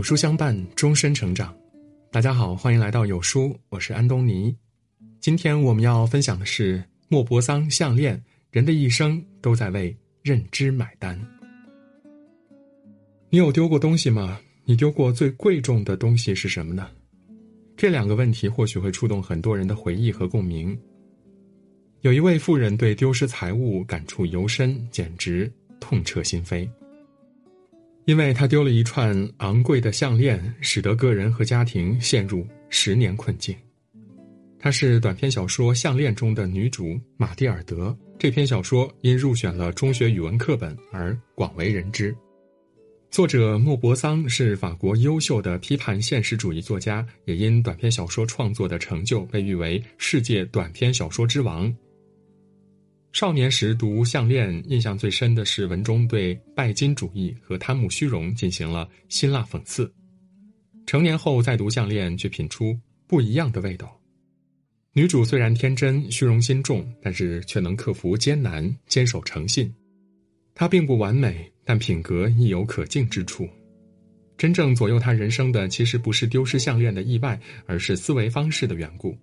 有书相伴，终身成长。大家好，欢迎来到有书，我是安东尼。今天我们要分享的是莫泊桑项链。人的一生都在为认知买单。你有丢过东西吗？你丢过最贵重的东西是什么呢？这两个问题或许会触动很多人的回忆和共鸣。有一位富人对丢失财物感触尤深，简直痛彻心扉。因为他丢了一串昂贵的项链，使得个人和家庭陷入十年困境。她是短篇小说《项链》中的女主玛蒂尔德。这篇小说因入选了中学语文课本而广为人知。作者莫泊桑是法国优秀的批判现实主义作家，也因短篇小说创作的成就被誉为世界短篇小说之王。少年时读《项链》，印象最深的是文中对拜金主义和贪慕虚荣进行了辛辣讽刺。成年后再读《项链》，却品出不一样的味道。女主虽然天真、虚荣心重，但是却能克服艰难，坚守诚信。她并不完美，但品格亦有可敬之处。真正左右她人生的，其实不是丢失项链的意外，而是思维方式的缘故。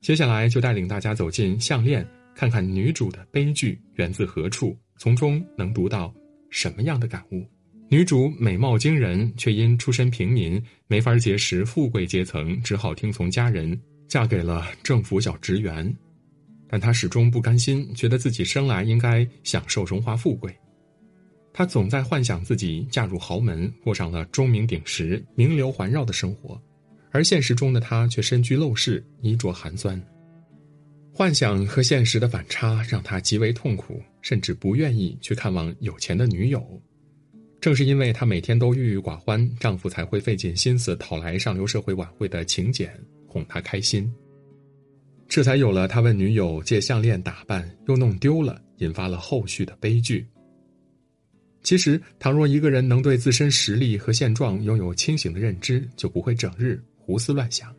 接下来就带领大家走进项链。看看女主的悲剧源自何处，从中能读到什么样的感悟？女主美貌惊人，却因出身平民，没法结识富贵阶层，只好听从家人，嫁给了政府小职员。但她始终不甘心，觉得自己生来应该享受荣华富贵。她总在幻想自己嫁入豪门，过上了钟鸣鼎食、名流环绕的生活，而现实中的她却身居陋室，衣着寒酸。幻想和现实的反差让他极为痛苦，甚至不愿意去看望有钱的女友。正是因为她每天都郁郁寡欢，丈夫才会费尽心思讨来上流社会晚会的请柬，哄她开心。这才有了她问女友借项链打扮，又弄丢了，引发了后续的悲剧。其实，倘若一个人能对自身实力和现状拥有清醒的认知，就不会整日胡思乱想。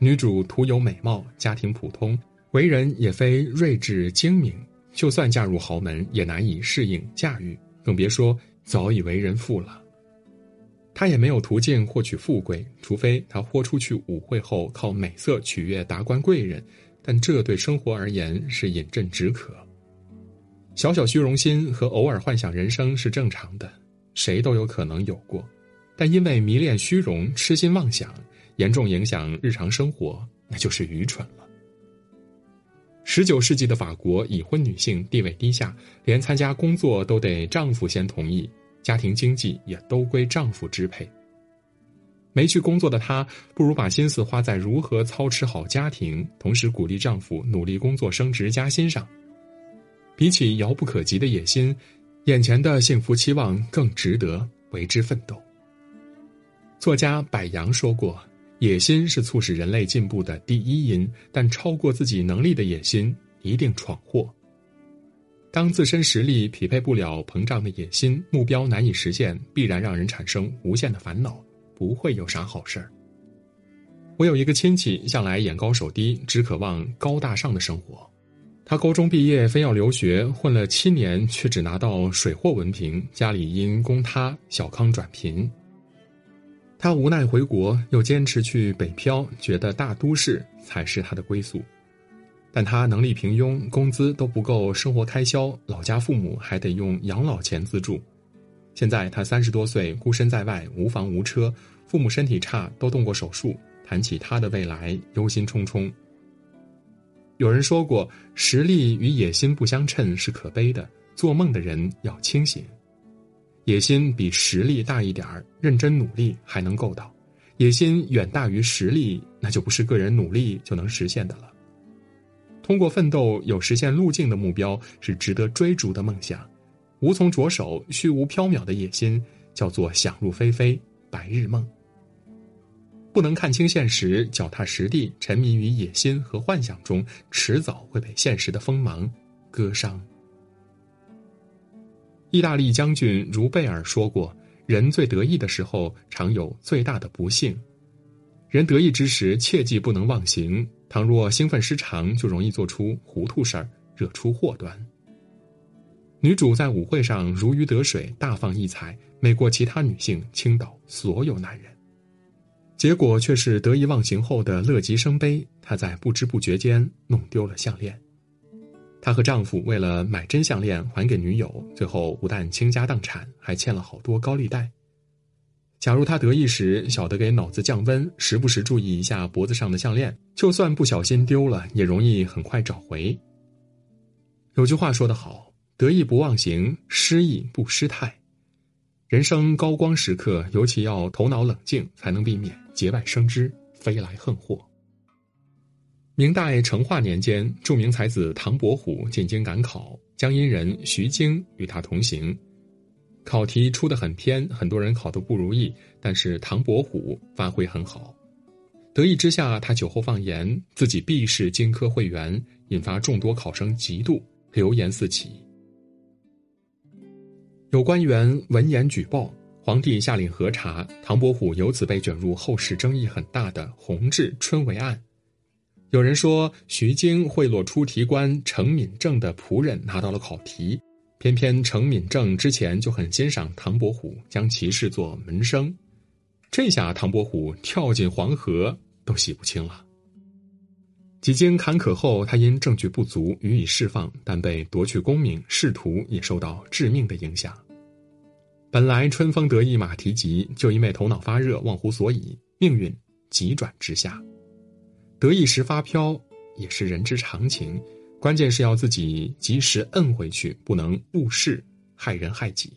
女主徒有美貌，家庭普通，为人也非睿智精明。就算嫁入豪门，也难以适应驾驭，更别说早已为人妇了。她也没有途径获取富贵，除非她豁出去舞会后靠美色取悦达官贵人，但这对生活而言是饮鸩止渴。小小虚荣心和偶尔幻想人生是正常的，谁都有可能有过，但因为迷恋虚荣，痴心妄想。严重影响日常生活，那就是愚蠢了。十九世纪的法国，已婚女性地位低下，连参加工作都得丈夫先同意，家庭经济也都归丈夫支配。没去工作的她，不如把心思花在如何操持好家庭，同时鼓励丈夫努力工作、升职加薪上。比起遥不可及的野心，眼前的幸福期望更值得为之奋斗。作家柏杨说过。野心是促使人类进步的第一因，但超过自己能力的野心一定闯祸。当自身实力匹配不了膨胀的野心，目标难以实现，必然让人产生无限的烦恼，不会有啥好事儿。我有一个亲戚，向来眼高手低，只渴望高大上的生活。他高中毕业，非要留学，混了七年，却只拿到水货文凭，家里因供他小康转贫。他无奈回国，又坚持去北漂，觉得大都市才是他的归宿。但他能力平庸，工资都不够生活开销，老家父母还得用养老钱资助。现在他三十多岁，孤身在外，无房无车，父母身体差，都动过手术。谈起他的未来，忧心忡忡。有人说过，实力与野心不相称是可悲的，做梦的人要清醒。野心比实力大一点儿，认真努力还能够到；野心远大于实力，那就不是个人努力就能实现的了。通过奋斗有实现路径的目标是值得追逐的梦想，无从着手、虚无缥缈的野心叫做想入非非、白日梦。不能看清现实、脚踏实地，沉迷于野心和幻想中，迟早会被现实的锋芒割伤。意大利将军茹贝尔说过：“人最得意的时候，常有最大的不幸。人得意之时，切记不能忘形。倘若兴奋失常，就容易做出糊涂事儿，惹出祸端。”女主在舞会上如鱼得水，大放异彩，美过其他女性，倾倒所有男人。结果却是得意忘形后的乐极生悲，她在不知不觉间弄丢了项链。她和丈夫为了买真项链还给女友，最后不但倾家荡产，还欠了好多高利贷。假如她得意时晓得给脑子降温，时不时注意一下脖子上的项链，就算不小心丢了，也容易很快找回。有句话说得好。得意不忘形，失意不失态。人生高光时刻，尤其要头脑冷静，才能避免节外生枝、飞来横祸。明代成化年间，著名才子唐伯虎进京赶考，江阴人徐经与他同行。考题出的很偏，很多人考得不如意，但是唐伯虎发挥很好。得意之下，他酒后放言自己必是京科会员，引发众多考生嫉妒，流言四起。有官员闻言举报，皇帝下令核查，唐伯虎由此被卷入后世争议很大的弘治春闱案。有人说，徐经贿赂出题官程敏正的仆人拿到了考题，偏偏程敏正之前就很欣赏唐伯虎，将其视作门生。这下唐伯虎跳进黄河都洗不清了。几经坎坷后，他因证据不足予以释放，但被夺去功名，仕途也受到致命的影响。本来春风得意马蹄疾，就因为头脑发热忘乎所以，命运急转直下。得意时发飘也是人之常情，关键是要自己及时摁回去，不能误事害人害己。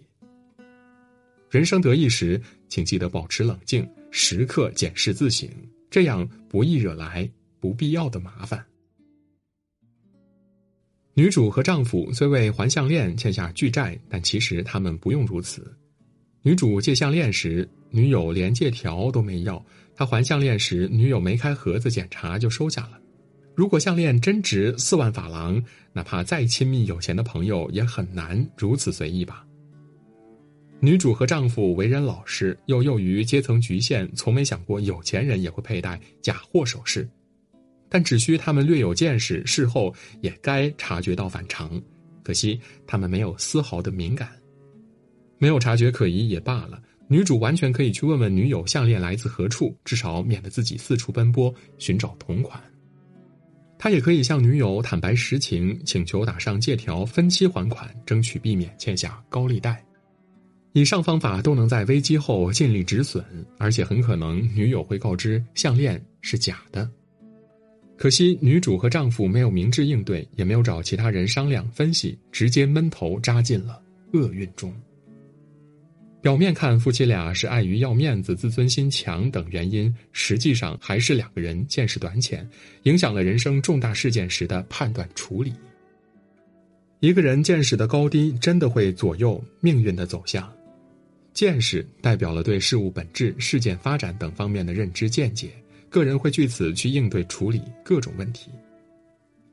人生得意时，请记得保持冷静，时刻检视自省，这样不易惹来。不必要的麻烦。女主和丈夫虽为还项链欠下巨债，但其实他们不用如此。女主借项链时，女友连借条都没要；她还项链时，女友没开盒子检查就收下了。如果项链真值四万法郎，哪怕再亲密有钱的朋友也很难如此随意吧。女主和丈夫为人老实，又囿于阶层局限，从没想过有钱人也会佩戴假货首饰。但只需他们略有见识，事后也该察觉到反常。可惜他们没有丝毫的敏感，没有察觉可疑也罢了。女主完全可以去问问女友项链来自何处，至少免得自己四处奔波寻找同款。她也可以向女友坦白实情，请求打上借条分期还款，争取避免欠下高利贷。以上方法都能在危机后尽力止损，而且很可能女友会告知项链是假的。可惜，女主和丈夫没有明智应对，也没有找其他人商量分析，直接闷头扎进了厄运中。表面看，夫妻俩是碍于要面子、自尊心强等原因，实际上还是两个人见识短浅，影响了人生重大事件时的判断处理。一个人见识的高低，真的会左右命运的走向。见识代表了对事物本质、事件发展等方面的认知见解。个人会据此去应对处理各种问题，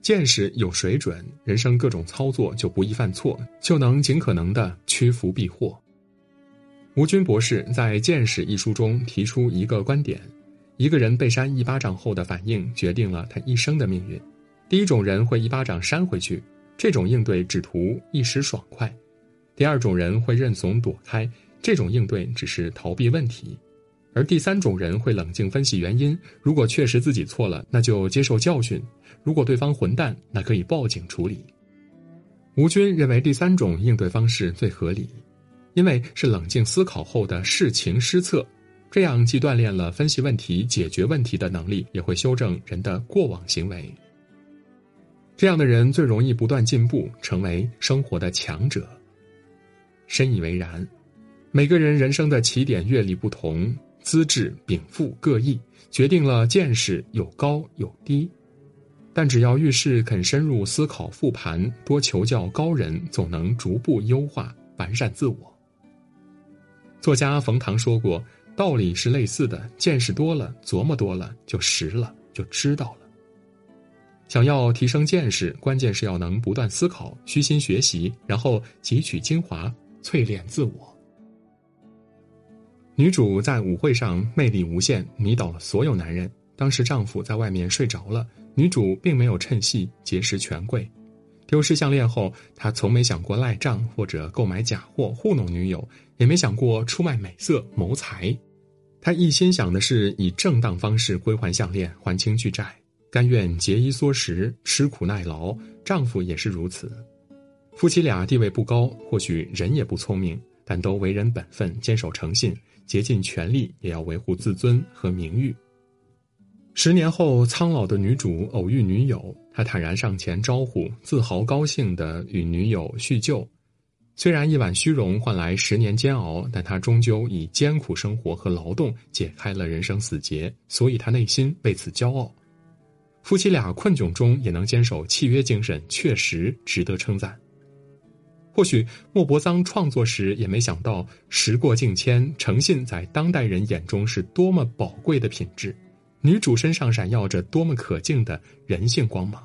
见识有水准，人生各种操作就不易犯错，就能尽可能的趋福避祸。吴军博士在《见识》一书中提出一个观点：一个人被扇一巴掌后的反应，决定了他一生的命运。第一种人会一巴掌扇回去，这种应对只图一时爽快；第二种人会认怂躲开，这种应对只是逃避问题。而第三种人会冷静分析原因，如果确实自己错了，那就接受教训；如果对方混蛋，那可以报警处理。吴军认为第三种应对方式最合理，因为是冷静思考后的事情失策，这样既锻炼了分析问题、解决问题的能力，也会修正人的过往行为。这样的人最容易不断进步，成为生活的强者。深以为然，每个人人生的起点阅历不同。资质禀赋各异，决定了见识有高有低，但只要遇事肯深入思考复盘，多求教高人，总能逐步优化完善自我。作家冯唐说过：“道理是类似的，见识多了，琢磨多了，就实了，就知道了。”想要提升见识，关键是要能不断思考，虚心学习，然后汲取精华，淬炼自我。女主在舞会上魅力无限，迷倒了所有男人。当时丈夫在外面睡着了，女主并没有趁隙结识权贵，丢失项链后，他从没想过赖账或者购买假货糊弄女友，也没想过出卖美色谋财。他一心想的是以正当方式归还项链，还清巨债，甘愿节衣缩食，吃苦耐劳。丈夫也是如此。夫妻俩地位不高，或许人也不聪明，但都为人本分，坚守诚信，竭尽全力也要维护自尊和名誉。十年后，苍老的女主偶遇女友，她坦然上前招呼，自豪高兴地与女友叙旧。虽然一碗虚荣换来十年煎熬，但她终究以艰苦生活和劳动解开了人生死结，所以她内心为此骄傲。夫妻俩困窘中也能坚守契约精神，确实值得称赞。或许莫泊桑创作时也没想到，时过境迁，诚信在当代人眼中是多么宝贵的品质。女主身上闪耀着多么可敬的人性光芒，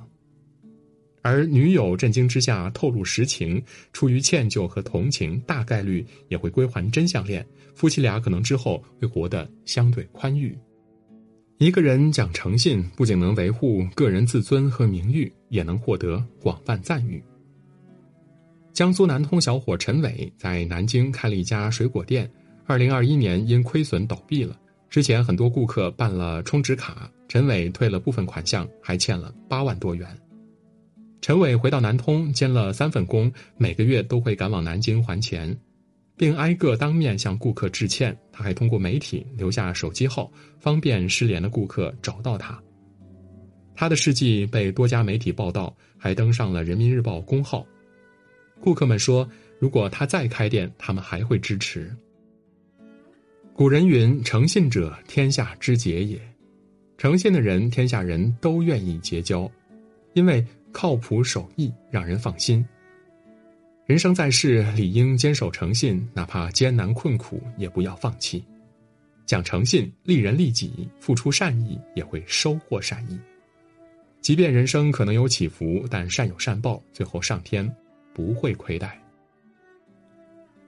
而女友震惊之下透露实情，出于歉疚和同情，大概率也会归还真项链。夫妻俩可能之后会活得相对宽裕。一个人讲诚信，不仅能维护个人自尊和名誉，也能获得广泛赞誉。江苏南通小伙陈伟在南京开了一家水果店，二零二一年因亏损倒闭了。之前很多顾客办了充值卡，陈伟退了部分款项，还欠了八万多元。陈伟回到南通兼了三份工，每个月都会赶往南京还钱，并挨个当面向顾客致歉。他还通过媒体留下手机号，方便失联的顾客找到他。他的事迹被多家媒体报道，还登上了人民日报公号。顾客们说，如果他再开店，他们还会支持。古人云：“诚信者，天下之结也。”诚信的人，天下人都愿意结交，因为靠谱守义，让人放心。人生在世，理应坚守诚信，哪怕艰难困苦，也不要放弃。讲诚信，利人利己，付出善意，也会收获善意。即便人生可能有起伏，但善有善报，最后上天不会亏待。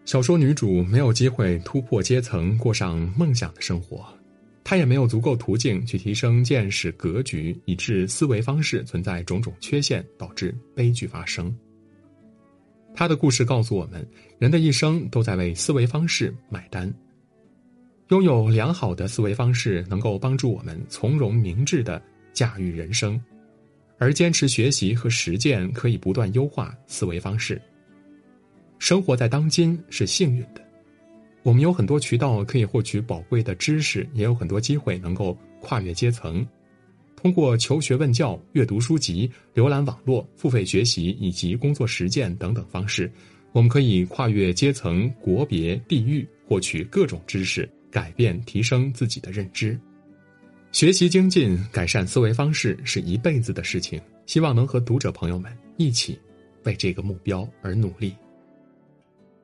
小说女主没有机会突破阶层，过上梦想的生活，她也没有足够途径去提升见识格局，以致思维方式存在种种缺陷，导致悲剧发生。她的故事告诉我们，人的一生都在为思维方式买单。拥有良好的思维方式，能够帮助我们从容明智的驾驭人生，而坚持学习和实践，可以不断优化思维方式。生活在当今是幸运的，我们有很多渠道可以获取宝贵的知识，也有很多机会能够跨越阶层。通过求学问教、阅读书籍、浏览网络、付费学习以及工作实践等等方式，我们可以跨越阶层、国别、地域，获取各种知识，改变、提升自己的认知。学习精进、改善思维方式是一辈子的事情，希望能和读者朋友们一起为这个目标而努力。